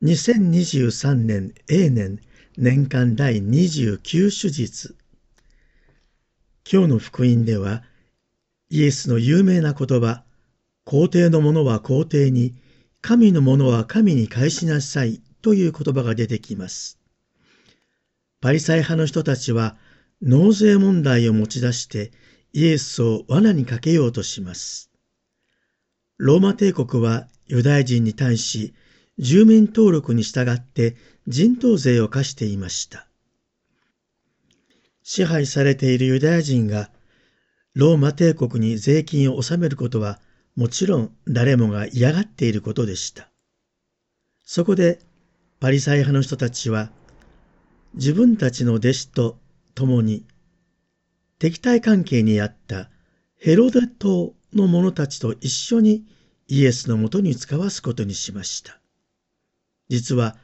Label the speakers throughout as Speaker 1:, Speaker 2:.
Speaker 1: 2023年 A 年年間第29手術。今日の福音ではイエスの有名な言葉皇帝のものは皇帝に神のものは神に返しなさいという言葉が出てきます。パリサイ派の人たちは納税問題を持ち出してイエスを罠にかけようとします。ローマ帝国はユダヤ人に対し住民登録に従って人頭税を課していました。支配されているユダヤ人がローマ帝国に税金を納めることはもちろん誰もが嫌がっていることでした。そこでパリサイ派の人たちは自分たちの弟子と共に敵対関係にあったヘロデ島の者たちと一緒にイエスのもとに使わすことにしました。実は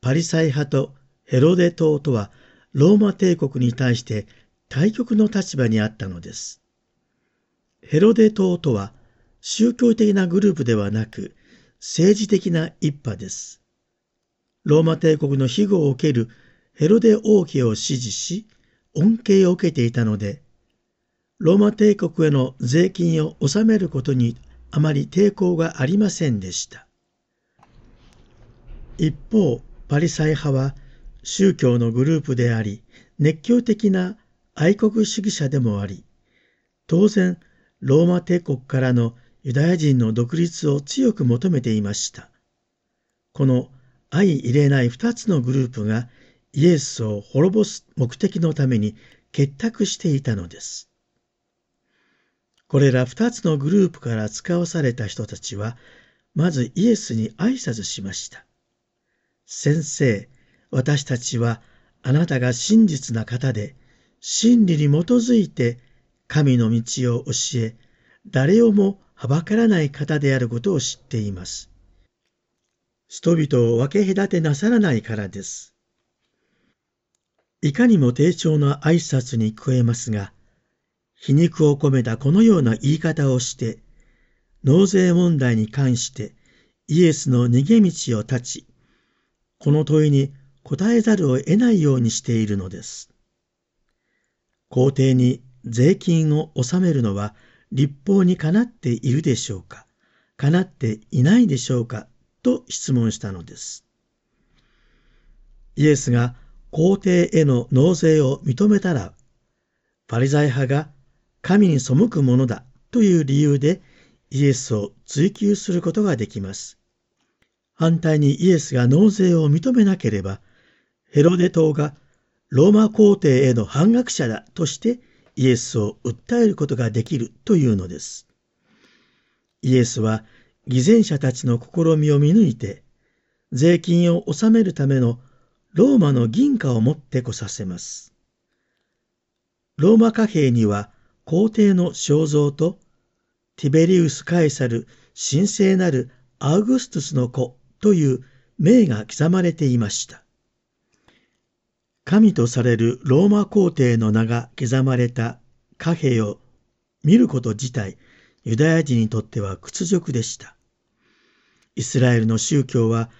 Speaker 1: パリサイ派とヘロデ島とはローマ帝国に対して対極の立場にあったのです。ヘロデ島とは宗教的なグループではなく政治的な一派です。ローマ帝国の庇護を受けるヘロデ王家を支持し、恩恵を受けていたので、ローマ帝国への税金を納めることにあまり抵抗がありませんでした。一方、パリサイ派は宗教のグループであり、熱狂的な愛国主義者でもあり、当然、ローマ帝国からのユダヤ人の独立を強く求めていました。この相入れない二つのグループがイエスを滅ぼす目的のために結託していたのです。これら二つのグループから使わされた人たちは、まずイエスに挨拶しました。先生、私たちはあなたが真実な方で、真理に基づいて神の道を教え、誰をもはばからない方であることを知っています。人々を分け隔てなさらないからです。いかにも低調な挨拶に聞こえますが、皮肉を込めたこのような言い方をして、納税問題に関してイエスの逃げ道を断ち、この問いに答えざるを得ないようにしているのです。皇帝に税金を納めるのは立法にかなっているでしょうかかなっていないでしょうかと質問したのです。イエスが皇帝への納税を認めたら、パリザイ派が神に背くものだという理由でイエスを追求することができます。反対にイエスが納税を認めなければ、ヘロデ島がローマ皇帝への反逆者だとしてイエスを訴えることができるというのです。イエスは偽善者たちの試みを見抜いて、税金を納めるためのローマの銀貨を持ってこさせます。ローマ貨幣には皇帝の肖像とティベリウス・カエサル神聖なるアウグストゥスの子という名が刻まれていました。神とされるローマ皇帝の名が刻まれた貨幣を見ること自体、ユダヤ人にとっては屈辱でした。イスラエルの宗教は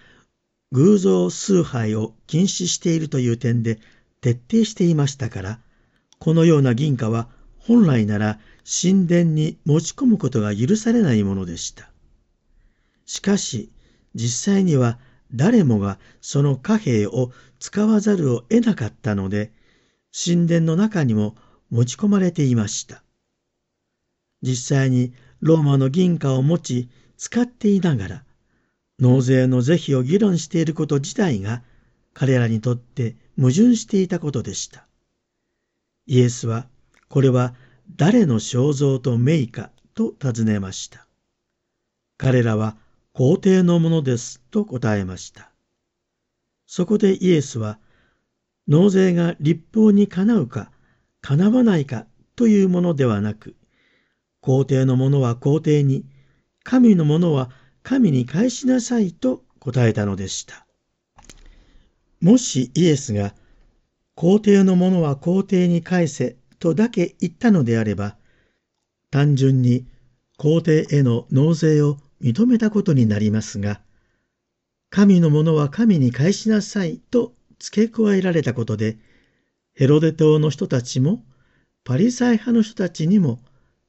Speaker 1: 偶像崇拝を禁止しているという点で徹底していましたから、このような銀貨は本来なら神殿に持ち込むことが許されないものでした。しかし、実際には誰もがその貨幣を使わざるを得なかったので、神殿の中にも持ち込まれていました。実際にローマの銀貨を持ち使っていながら、納税の是非を議論していること自体が彼らにとって矛盾していたことでした。イエスは、これは誰の肖像と名かと尋ねました。彼らは皇帝のものですと答えました。そこでイエスは、納税が立法にかなうか、かなわないかというものではなく、皇帝のものは皇帝に、神のものは神に返しなさいと答えたのでした。もしイエスが、皇帝のものは皇帝に返せとだけ言ったのであれば、単純に皇帝への納税を認めたことになりますが、神のものは神に返しなさいと付け加えられたことで、ヘロデ島の人たちもパリサイ派の人たちにも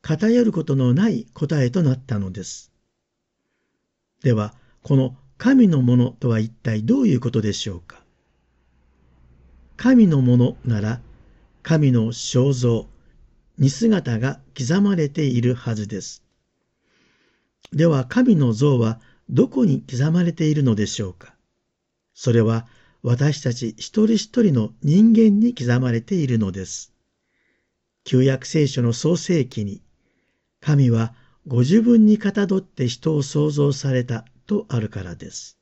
Speaker 1: 偏ることのない答えとなったのです。では、この神のものとは一体どういうことでしょうか神のものなら、神の肖像、似姿が刻まれているはずです。では、神の像はどこに刻まれているのでしょうか？それは私たち一人一人の人間に刻まれているのです。旧約聖書の創世記に、神はご自分にかたどって人を創造されたとあるからです。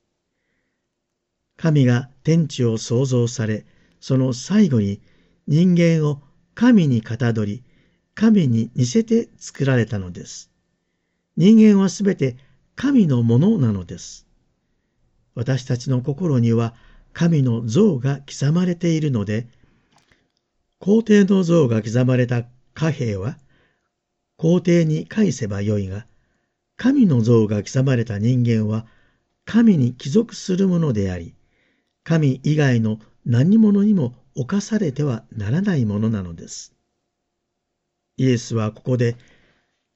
Speaker 1: 神が天地を創造され、その最後に人間を神にかたどり、神に似せて作られたのです。人間はすべて神のものなのです。私たちの心には神の像が刻まれているので、皇帝の像が刻まれた貨幣は、皇帝に返せばよいが、神の像が刻まれた人間は、神に帰属するものであり、神以外の何者にも侵されてはならないものなのです。イエスはここで、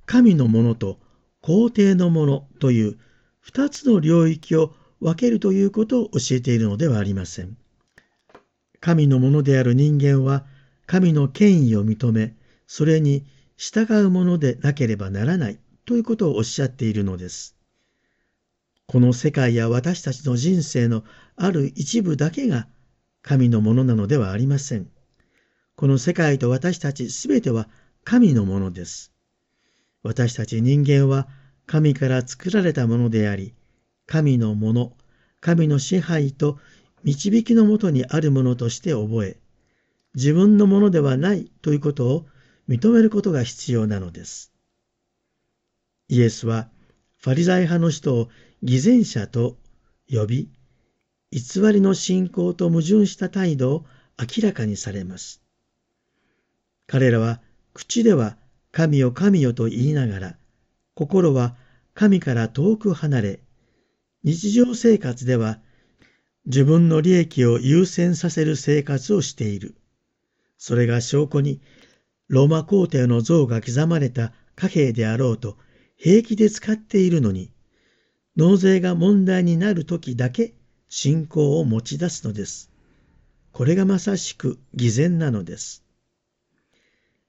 Speaker 1: 神のものと皇帝のものという二つの領域を分けるということを教えているのではありません。神のものである人間は神の権威を認め、それに従うものでなければならないということをおっしゃっているのです。この世界や私たちの人生のある一部だけが神のものなのではありません。この世界と私たちすべては神のものです。私たち人間は神から作られたものであり、神のもの、神の支配と導きのもとにあるものとして覚え、自分のものではないということを認めることが必要なのです。イエスはファリザイ派の人を偽善者と呼び、偽りの信仰と矛盾した態度を明らかにされます。彼らは口では神よ神よと言いながら、心は神から遠く離れ、日常生活では自分の利益を優先させる生活をしている。それが証拠に、ローマ皇帝の像が刻まれた貨幣であろうと平気で使っているのに、納税が問題になる時だけ信仰を持ち出すのです。これがまさしく偽善なのです。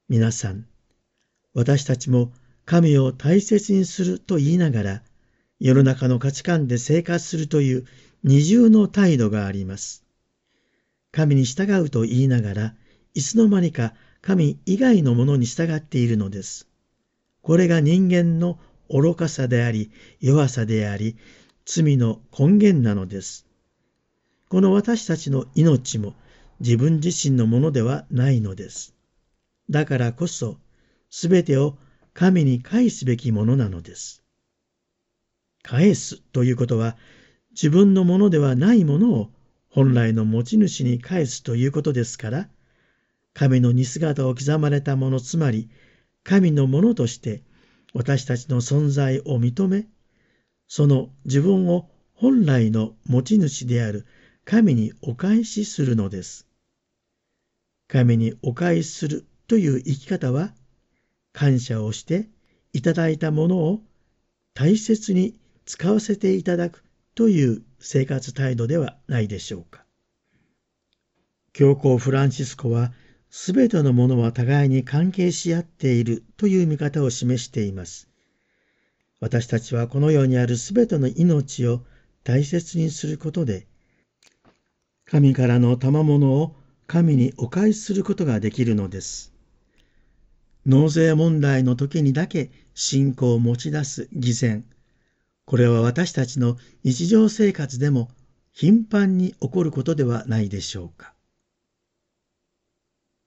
Speaker 1: 皆さん、私たちも神を大切にすると言いながら、世の中の価値観で生活するという二重の態度があります。神に従うと言いながら、いつの間にか神以外のものに従っているのです。これが人間の愚かさであり、弱さであり、罪の根源なのです。この私たちの命も自分自身のものではないのです。だからこそ、すべてを神に返すべきものなのです。返すということは、自分のものではないものを本来の持ち主に返すということですから、神の似姿を刻まれたもの、つまり神のものとして私たちの存在を認め、その自分を本来の持ち主である神にお返しするのです。神にお返しするという生き方は、感謝をしていただいたものを大切に使わせていただくという生活態度ではないでしょうか。教皇フランシスコは、すべてのものは互いに関係し合っているという見方を示しています。私たちはこの世にあるすべての命を大切にすることで、神からの賜物を神にお返しすることができるのです。納税問題の時にだけ信仰を持ち出す偽善。これは私たちの日常生活でも頻繁に起こることではないでしょうか。